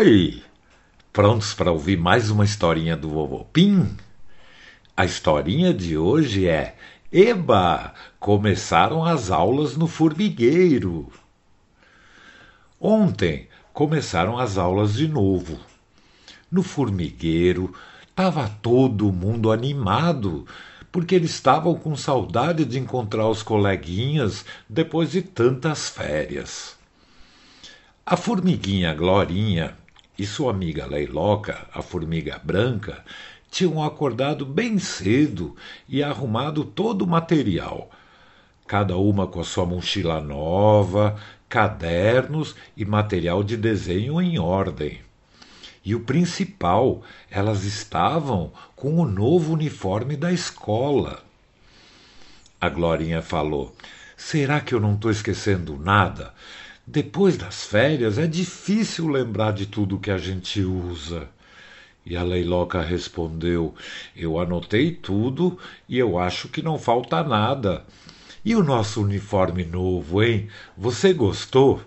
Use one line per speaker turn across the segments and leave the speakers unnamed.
Oi! Prontos para ouvir mais uma historinha do Vovô Pim? A historinha de hoje é Eba! Começaram as aulas no formigueiro. Ontem começaram as aulas de novo. No formigueiro estava todo mundo animado, porque eles estavam com saudade de encontrar os coleguinhas depois de tantas férias. A formiguinha Glorinha e sua amiga Leiloca, a formiga branca, tinham acordado bem cedo e arrumado todo o material. Cada uma com a sua mochila nova, cadernos e material de desenho em ordem. E o principal, elas estavam com o novo uniforme da escola. A Glorinha falou: Será que eu não estou esquecendo nada? Depois das férias é difícil lembrar de tudo que a gente usa. E a Leiloca respondeu: Eu anotei tudo e eu acho que não falta nada. E o nosso uniforme novo, hein? Você gostou?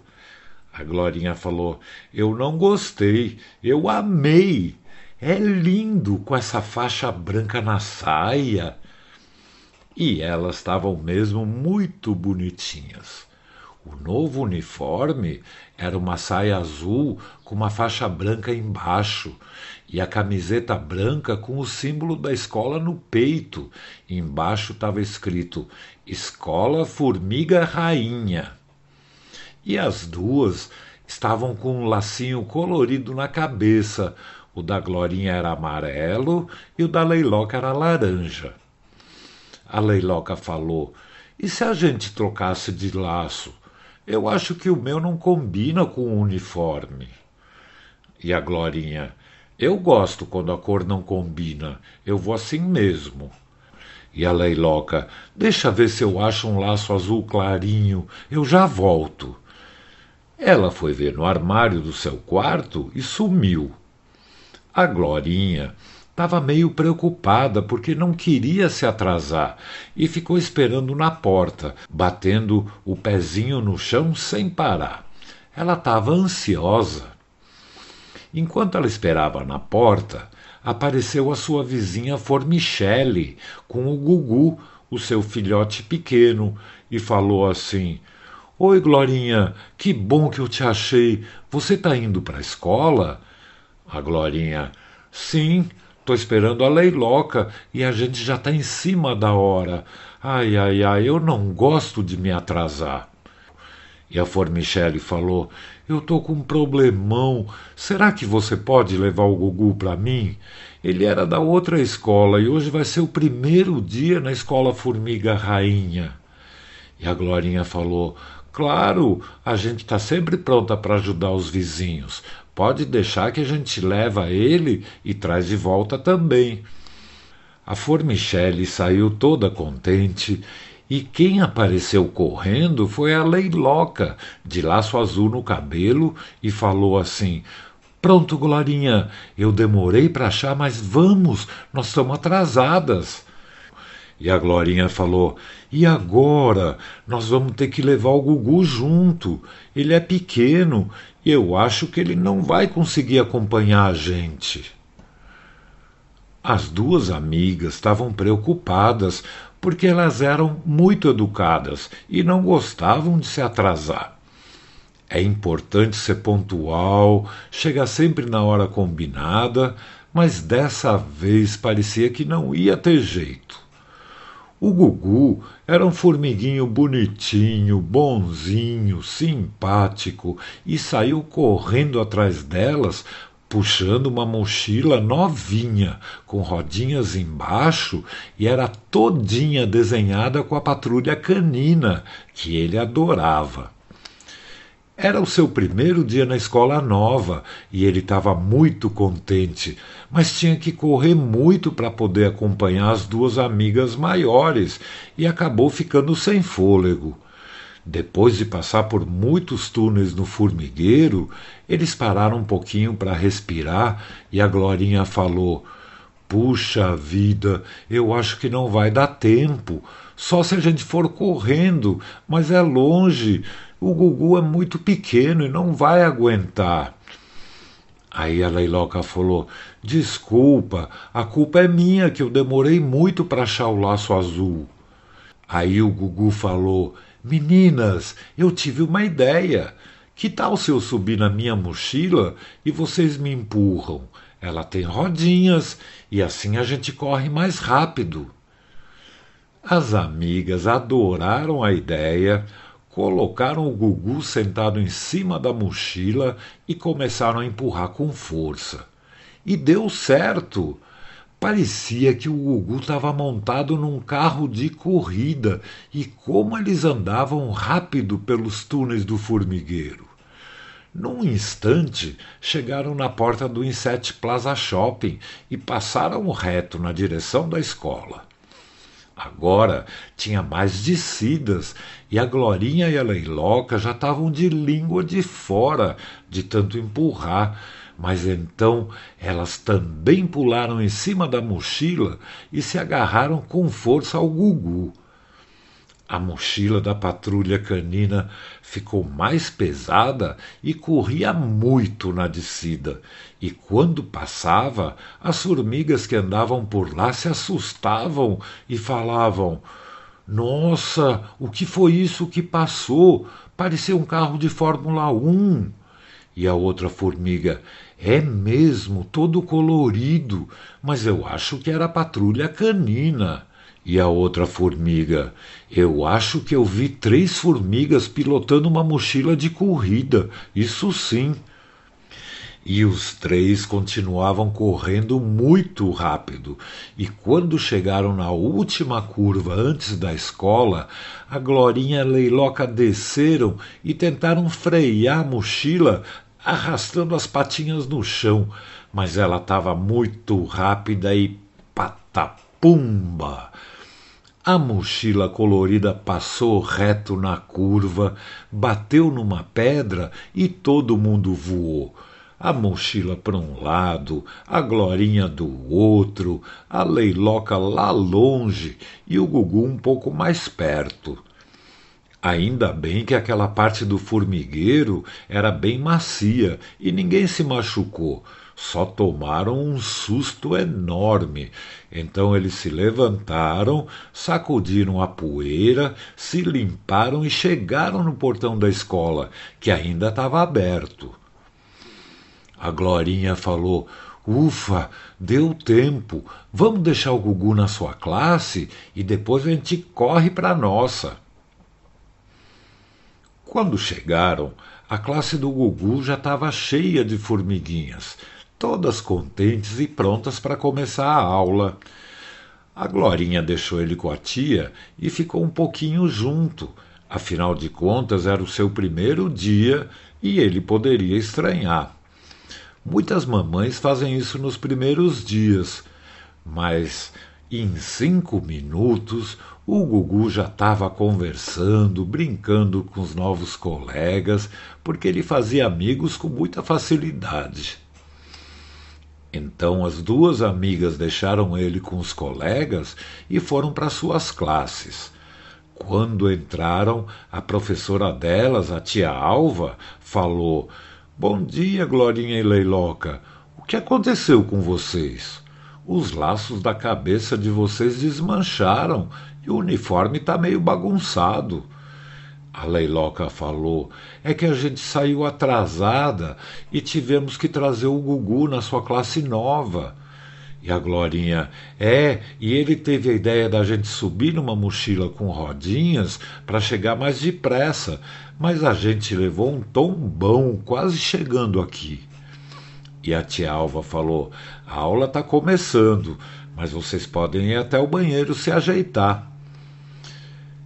A Glorinha falou: Eu não gostei, eu amei. É lindo com essa faixa branca na saia. E elas estavam mesmo muito bonitinhas. O novo uniforme era uma saia azul com uma faixa branca embaixo e a camiseta branca com o símbolo da escola no peito. Embaixo estava escrito Escola Formiga Rainha. E as duas estavam com um lacinho colorido na cabeça. O da Glorinha era amarelo e o da Leiloca era laranja. A Leiloca falou: E se a gente trocasse de laço? Eu acho que o meu não combina com o uniforme. E a Glorinha, eu gosto quando a cor não combina, eu vou assim mesmo. E a Leiloca, deixa ver se eu acho um laço azul clarinho, eu já volto. Ela foi ver no armário do seu quarto e sumiu. A Glorinha Estava meio preocupada porque não queria se atrasar e ficou esperando na porta, batendo o pezinho no chão sem parar. Ela estava ansiosa. Enquanto ela esperava na porta, apareceu a sua vizinha Formichelle com o Gugu, o seu filhote pequeno, e falou assim: Oi, Glorinha, que bom que eu te achei. Você está indo para a escola? A Glorinha: Sim, Tô esperando a leiloca e a gente já está em cima da hora. Ai, ai, ai, eu não gosto de me atrasar. E a Formichelle falou: Eu tô com um problemão. Será que você pode levar o Gugu para mim? Ele era da outra escola e hoje vai ser o primeiro dia na escola Formiga Rainha. E a Glorinha falou: Claro, a gente está sempre pronta para ajudar os vizinhos. Pode deixar que a gente leva ele e traz de volta também. A Formichelle saiu toda contente e quem apareceu correndo foi a Leiloca, de laço azul no cabelo, e falou assim: Pronto, Glorinha, eu demorei para achar, mas vamos, nós estamos atrasadas. E a Glorinha falou: E agora? Nós vamos ter que levar o Gugu junto. Ele é pequeno e eu acho que ele não vai conseguir acompanhar a gente. As duas amigas estavam preocupadas porque elas eram muito educadas e não gostavam de se atrasar. É importante ser pontual, chegar sempre na hora combinada, mas dessa vez parecia que não ia ter jeito. O Gugu era um formiguinho bonitinho, bonzinho, simpático e saiu correndo atrás delas, puxando uma mochila novinha, com rodinhas embaixo e era todinha desenhada com a patrulha canina, que ele adorava. Era o seu primeiro dia na escola nova e ele estava muito contente, mas tinha que correr muito para poder acompanhar as duas amigas maiores e acabou ficando sem fôlego. Depois de passar por muitos túneis no formigueiro, eles pararam um pouquinho para respirar e a Glorinha falou: Puxa vida, eu acho que não vai dar tempo. Só se a gente for correndo, mas é longe. O Gugu é muito pequeno e não vai aguentar. Aí a Leiloca falou: Desculpa, a culpa é minha que eu demorei muito para achar o laço azul. Aí o Gugu falou: Meninas, eu tive uma ideia. Que tal se eu subir na minha mochila e vocês me empurram? Ela tem rodinhas e assim a gente corre mais rápido. As amigas adoraram a ideia, Colocaram o Gugu sentado em cima da mochila e começaram a empurrar com força. E deu certo. Parecia que o Gugu estava montado num carro de corrida e como eles andavam rápido pelos túneis do formigueiro. Num instante, chegaram na porta do Inset Plaza Shopping e passaram reto na direção da escola. Agora tinha mais descidas e a Glorinha e a Leiloca já estavam de língua de fora de tanto empurrar. Mas então elas também pularam em cima da mochila e se agarraram com força ao Gugu. A mochila da patrulha canina ficou mais pesada e corria muito na descida. E quando passava, as formigas que andavam por lá se assustavam e falavam: Nossa, o que foi isso que passou? Parecia um carro de Fórmula 1. E a outra formiga: É mesmo, todo colorido, mas eu acho que era a patrulha canina. E a outra formiga: Eu acho que eu vi três formigas pilotando uma mochila de corrida, isso sim. E os três continuavam correndo muito rápido, e quando chegaram na última curva antes da escola, a Glorinha e a Leiloca desceram e tentaram frear a mochila, arrastando as patinhas no chão, mas ela estava muito rápida e patapumba! A mochila colorida passou reto na curva, bateu numa pedra e todo mundo voou. A mochila para um lado, a Glorinha do outro, a Leiloca lá longe e o Gugu um pouco mais perto. Ainda bem que aquela parte do formigueiro era bem macia e ninguém se machucou só tomaram um susto enorme. Então eles se levantaram, sacudiram a poeira, se limparam e chegaram no portão da escola, que ainda estava aberto. A Glorinha falou: Ufa, deu tempo. Vamos deixar o Gugu na sua classe e depois a gente corre para a nossa. Quando chegaram, a classe do Gugu já estava cheia de formiguinhas todas contentes e prontas para começar a aula. A Glorinha deixou ele com a tia e ficou um pouquinho junto. Afinal de contas, era o seu primeiro dia e ele poderia estranhar. Muitas mamães fazem isso nos primeiros dias, mas em cinco minutos o Gugu já estava conversando, brincando com os novos colegas, porque ele fazia amigos com muita facilidade. Então as duas amigas deixaram ele com os colegas e foram para suas classes. Quando entraram, a professora delas, a tia Alva, falou: Bom dia, Glorinha e Leiloca. O que aconteceu com vocês? Os laços da cabeça de vocês desmancharam e o uniforme está meio bagunçado. A Leiloca falou: é que a gente saiu atrasada e tivemos que trazer o Gugu na sua classe nova. E a Glorinha: é, e ele teve a ideia da gente subir numa mochila com rodinhas para chegar mais depressa, mas a gente levou um tombão quase chegando aqui. E a tia Alva falou: a aula está começando, mas vocês podem ir até o banheiro se ajeitar.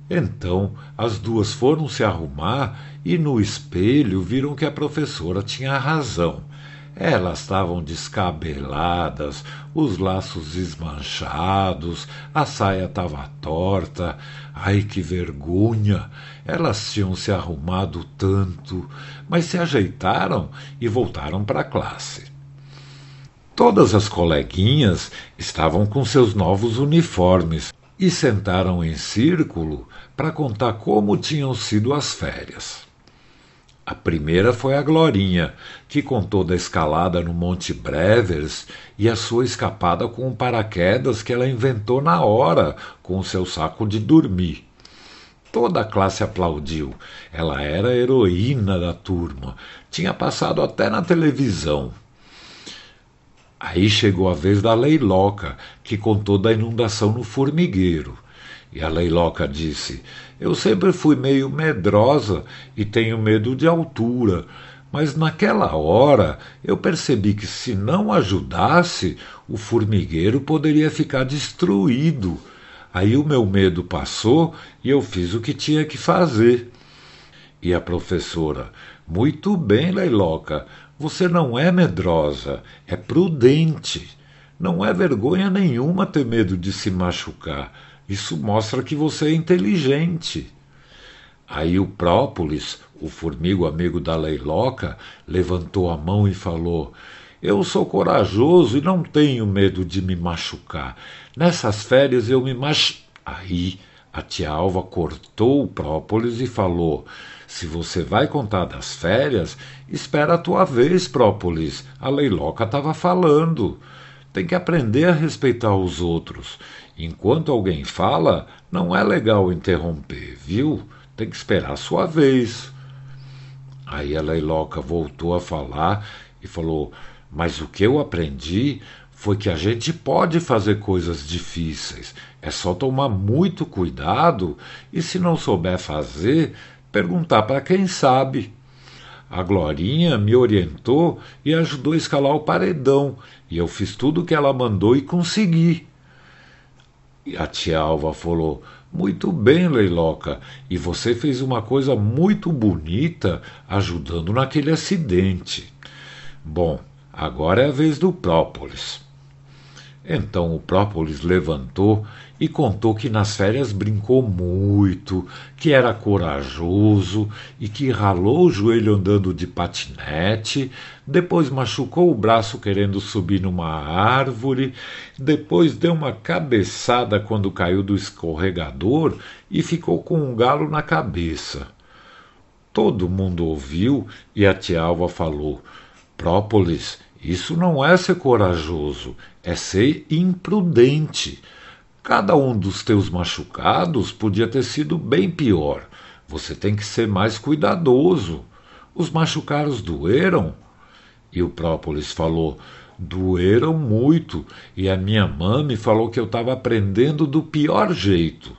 Então as duas foram se arrumar e no espelho viram que a professora tinha razão. Elas estavam descabeladas, os laços esmanchados, a saia estava torta. Ai, que vergonha! Elas tinham se arrumado tanto, mas se ajeitaram e voltaram para a classe. Todas as coleguinhas estavam com seus novos uniformes, e sentaram em círculo para contar como tinham sido as férias. A primeira foi a Glorinha, que contou da escalada no Monte Brevers e a sua escapada com um paraquedas que ela inventou na hora com o seu saco de dormir. Toda a classe aplaudiu. Ela era a heroína da turma. Tinha passado até na televisão. Aí chegou a vez da Leiloca, que contou da inundação no formigueiro. E a Leiloca disse: Eu sempre fui meio medrosa e tenho medo de altura, mas naquela hora eu percebi que se não ajudasse, o formigueiro poderia ficar destruído. Aí o meu medo passou e eu fiz o que tinha que fazer. E a professora: Muito bem, Leiloca, você não é medrosa, é prudente. Não é vergonha nenhuma ter medo de se machucar. Isso mostra que você é inteligente. Aí o Própolis, o formigo amigo da Leiloca, levantou a mão e falou: Eu sou corajoso e não tenho medo de me machucar. Nessas férias eu me mach. Aí a tia Alva cortou o Própolis e falou: Se você vai contar das férias, espera a tua vez, Própolis. A Leiloca estava falando. Tem que aprender a respeitar os outros. Enquanto alguém fala, não é legal interromper, viu? Tem que esperar a sua vez. Aí a Leiloca voltou a falar e falou: Mas o que eu aprendi foi que a gente pode fazer coisas difíceis. É só tomar muito cuidado e, se não souber fazer, perguntar para quem sabe. A Glorinha me orientou e ajudou a escalar o paredão, e eu fiz tudo o que ela mandou e consegui. A tia Alva falou: Muito bem, Leiloca, e você fez uma coisa muito bonita ajudando naquele acidente. Bom, agora é a vez do Própolis. Então o Própolis levantou e contou que nas férias brincou muito, que era corajoso e que ralou o joelho andando de patinete, depois machucou o braço querendo subir numa árvore, depois deu uma cabeçada quando caiu do escorregador e ficou com um galo na cabeça. Todo mundo ouviu e a tia Alva falou: Própolis, isso não é ser corajoso, é ser imprudente. Cada um dos teus machucados podia ter sido bem pior. Você tem que ser mais cuidadoso. Os machucados doeram? E o Própolis falou: doeram muito, e a minha mãe me falou que eu estava aprendendo do pior jeito.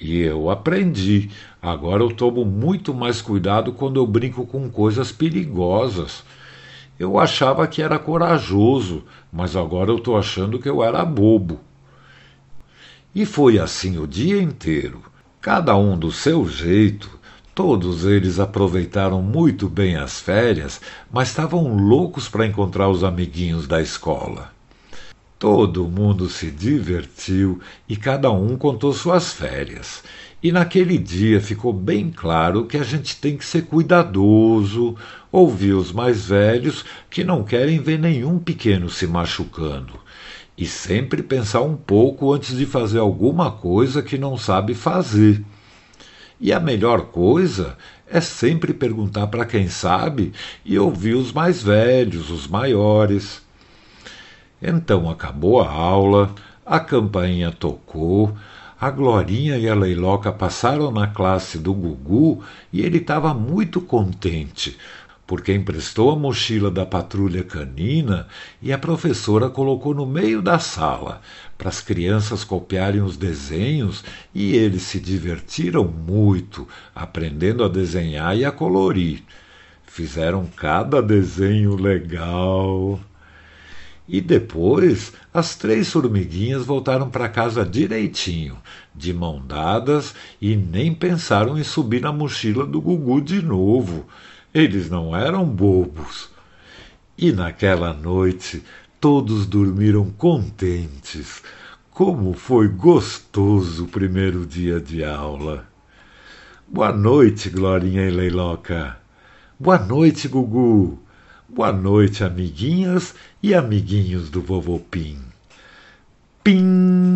E eu aprendi. Agora eu tomo muito mais cuidado quando eu brinco com coisas perigosas. Eu achava que era corajoso, mas agora eu estou achando que eu era bobo. E foi assim o dia inteiro, cada um do seu jeito. Todos eles aproveitaram muito bem as férias, mas estavam loucos para encontrar os amiguinhos da escola. Todo mundo se divertiu e cada um contou suas férias. E naquele dia ficou bem claro que a gente tem que ser cuidadoso, ouvir os mais velhos que não querem ver nenhum pequeno se machucando e sempre pensar um pouco antes de fazer alguma coisa que não sabe fazer. E a melhor coisa é sempre perguntar para quem sabe e ouvir os mais velhos, os maiores. Então acabou a aula, a campainha tocou, a Glorinha e a Leiloca passaram na classe do Gugu e ele estava muito contente, porque emprestou a mochila da patrulha canina e a professora colocou no meio da sala para as crianças copiarem os desenhos e eles se divertiram muito aprendendo a desenhar e a colorir. Fizeram cada desenho legal. E depois as três formiguinhas voltaram para casa direitinho, de mão dadas, e nem pensaram em subir na mochila do Gugu de novo eles não eram bobos. E naquela noite todos dormiram contentes. Como foi gostoso o primeiro dia de aula. Boa noite, Glorinha e Leiloca. Boa noite, Gugu. Boa noite, amiguinhas e amiguinhos do Vovô Pim. Pim!